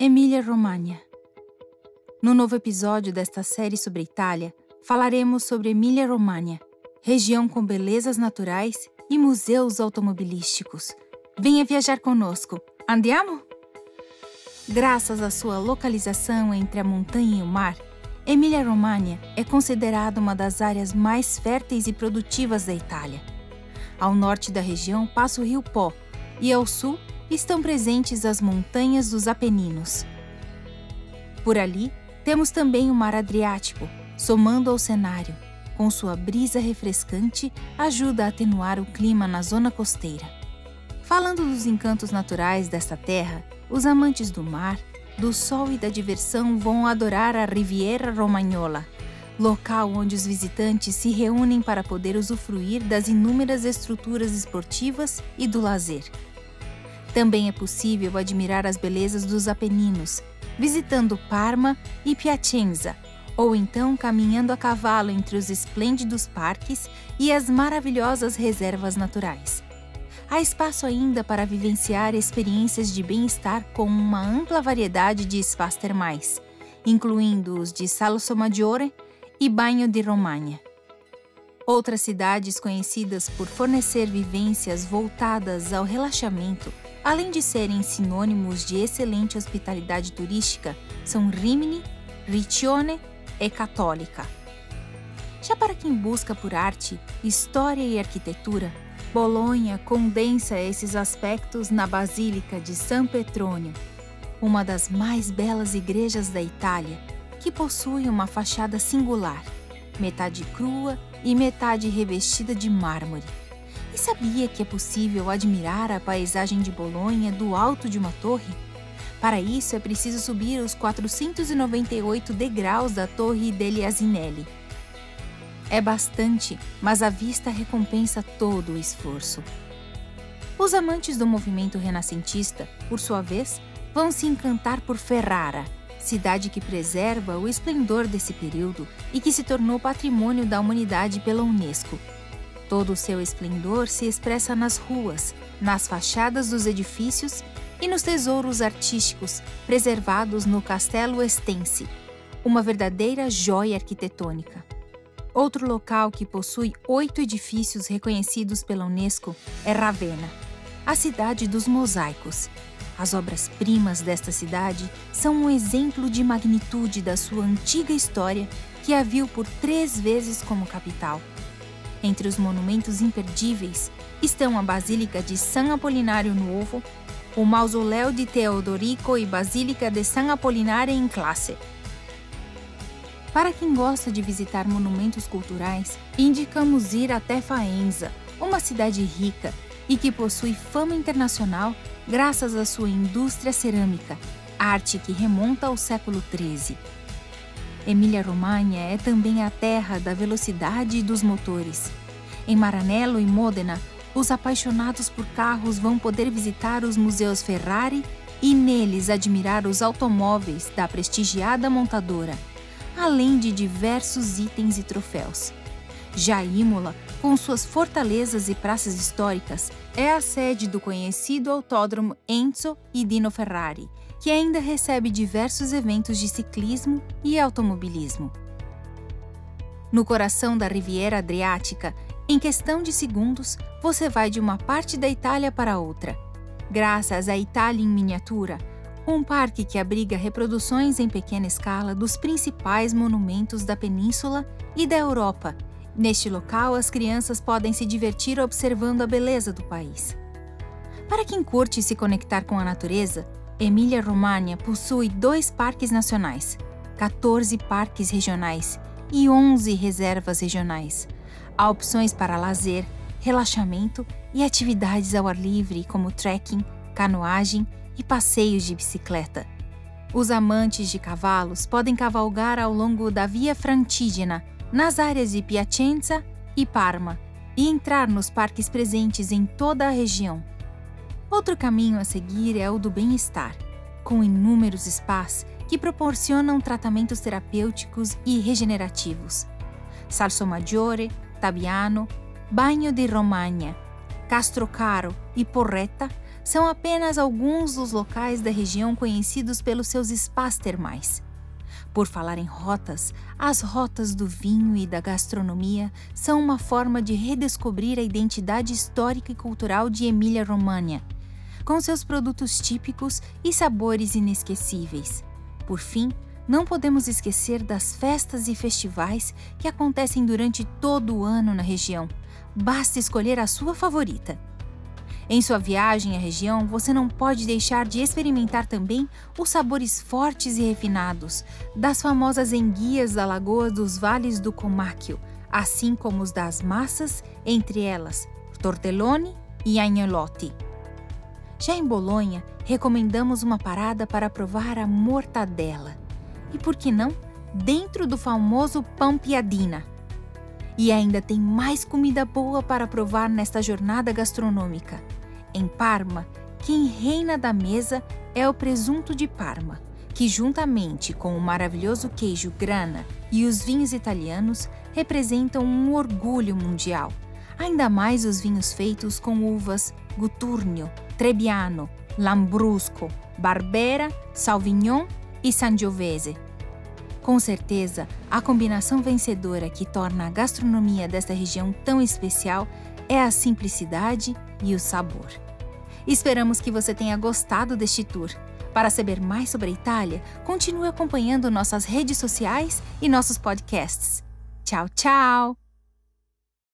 Emília-Romagna. No novo episódio desta série sobre Itália, falaremos sobre Emília-Romagna, região com belezas naturais e museus automobilísticos. Venha viajar conosco. Andiamo? Graças à sua localização entre a montanha e o mar, Emília-Romagna é considerada uma das áreas mais férteis e produtivas da Itália. Ao norte da região passa o rio Pó e ao sul estão presentes as montanhas dos Apeninos. Por ali, temos também o Mar Adriático, somando ao cenário. Com sua brisa refrescante, ajuda a atenuar o clima na zona costeira. Falando dos encantos naturais desta terra, os amantes do mar, do sol e da diversão vão adorar a Riviera Romagnola, local onde os visitantes se reúnem para poder usufruir das inúmeras estruturas esportivas e do lazer. Também é possível admirar as belezas dos Apeninos, visitando Parma e Piacenza, ou então caminhando a cavalo entre os esplêndidos parques e as maravilhosas reservas naturais. Há espaço ainda para vivenciar experiências de bem-estar com uma ampla variedade de spas termais, incluindo os de Salso Maggiore e Banho de Romagna. Outras cidades conhecidas por fornecer vivências voltadas ao relaxamento além de serem sinônimos de excelente hospitalidade turística, são Rimini, Riccione e Católica. Já para quem busca por arte, história e arquitetura, Bolonha condensa esses aspectos na Basílica de San Petronio, uma das mais belas igrejas da Itália, que possui uma fachada singular, metade crua e metade revestida de mármore. Sabia que é possível admirar a paisagem de Bolonha do alto de uma torre? Para isso é preciso subir os 498 degraus da Torre degli Asinelli. É bastante, mas a vista recompensa todo o esforço. Os amantes do movimento renascentista, por sua vez, vão se encantar por Ferrara, cidade que preserva o esplendor desse período e que se tornou patrimônio da humanidade pela Unesco. Todo o seu esplendor se expressa nas ruas, nas fachadas dos edifícios e nos tesouros artísticos preservados no Castelo Estense, uma verdadeira joia arquitetônica. Outro local que possui oito edifícios reconhecidos pela Unesco é Ravenna, a cidade dos mosaicos. As obras-primas desta cidade são um exemplo de magnitude da sua antiga história que a viu por três vezes como capital. Entre os monumentos imperdíveis estão a Basílica de San Apolinário Novo, o Mausoléu de Teodorico e Basílica de San Apolinário em classe. Para quem gosta de visitar monumentos culturais, indicamos ir até Faenza, uma cidade rica e que possui fama internacional graças à sua indústria cerâmica, arte que remonta ao século XIII. Emília-Romagna é também a terra da velocidade e dos motores. Em Maranello e Modena, os apaixonados por carros vão poder visitar os museus Ferrari e neles admirar os automóveis da prestigiada montadora, além de diversos itens e troféus. Já Imola, com suas fortalezas e praças históricas, é a sede do conhecido autódromo Enzo e Dino Ferrari, que ainda recebe diversos eventos de ciclismo e automobilismo. No coração da Riviera Adriática, em questão de segundos, você vai de uma parte da Itália para outra. Graças à Itália em Miniatura, um parque que abriga reproduções em pequena escala dos principais monumentos da península e da Europa. Neste local, as crianças podem se divertir observando a beleza do país. Para quem curte se conectar com a natureza, Emília-Romagna possui dois parques nacionais, 14 parques regionais e 11 reservas regionais. Há opções para lazer, relaxamento e atividades ao ar livre, como trekking, canoagem e passeios de bicicleta. Os amantes de cavalos podem cavalgar ao longo da Via Francigena, nas áreas de Piacenza e Parma, e entrar nos parques presentes em toda a região. Outro caminho a seguir é o do bem-estar, com inúmeros spas que proporcionam tratamentos terapêuticos e regenerativos. Salso Maggiore, Tabiano, Bagno di Romagna, Castrocaro e Porretta são apenas alguns dos locais da região conhecidos pelos seus spas termais. Por falar em rotas, as rotas do vinho e da gastronomia são uma forma de redescobrir a identidade histórica e cultural de Emília-Romagna, com seus produtos típicos e sabores inesquecíveis. Por fim, não podemos esquecer das festas e festivais que acontecem durante todo o ano na região. Basta escolher a sua favorita. Em sua viagem à região, você não pode deixar de experimentar também os sabores fortes e refinados das famosas enguias da Lagoa dos Vales do Comacchio, assim como os das massas, entre elas tortelloni e agnolotti. Já em Bolonha, recomendamos uma parada para provar a mortadela. E por que não? Dentro do famoso pão piadina. E ainda tem mais comida boa para provar nesta jornada gastronômica. Em Parma, quem reina da mesa é o presunto de Parma, que juntamente com o maravilhoso queijo grana e os vinhos italianos representam um orgulho mundial. Ainda mais os vinhos feitos com uvas Guturnio, Trebbiano, Lambrusco, Barbera, Sauvignon e Sangiovese. Com certeza, a combinação vencedora que torna a gastronomia desta região tão especial é a simplicidade e o sabor. Esperamos que você tenha gostado deste tour. Para saber mais sobre a Itália, continue acompanhando nossas redes sociais e nossos podcasts. Tchau, tchau!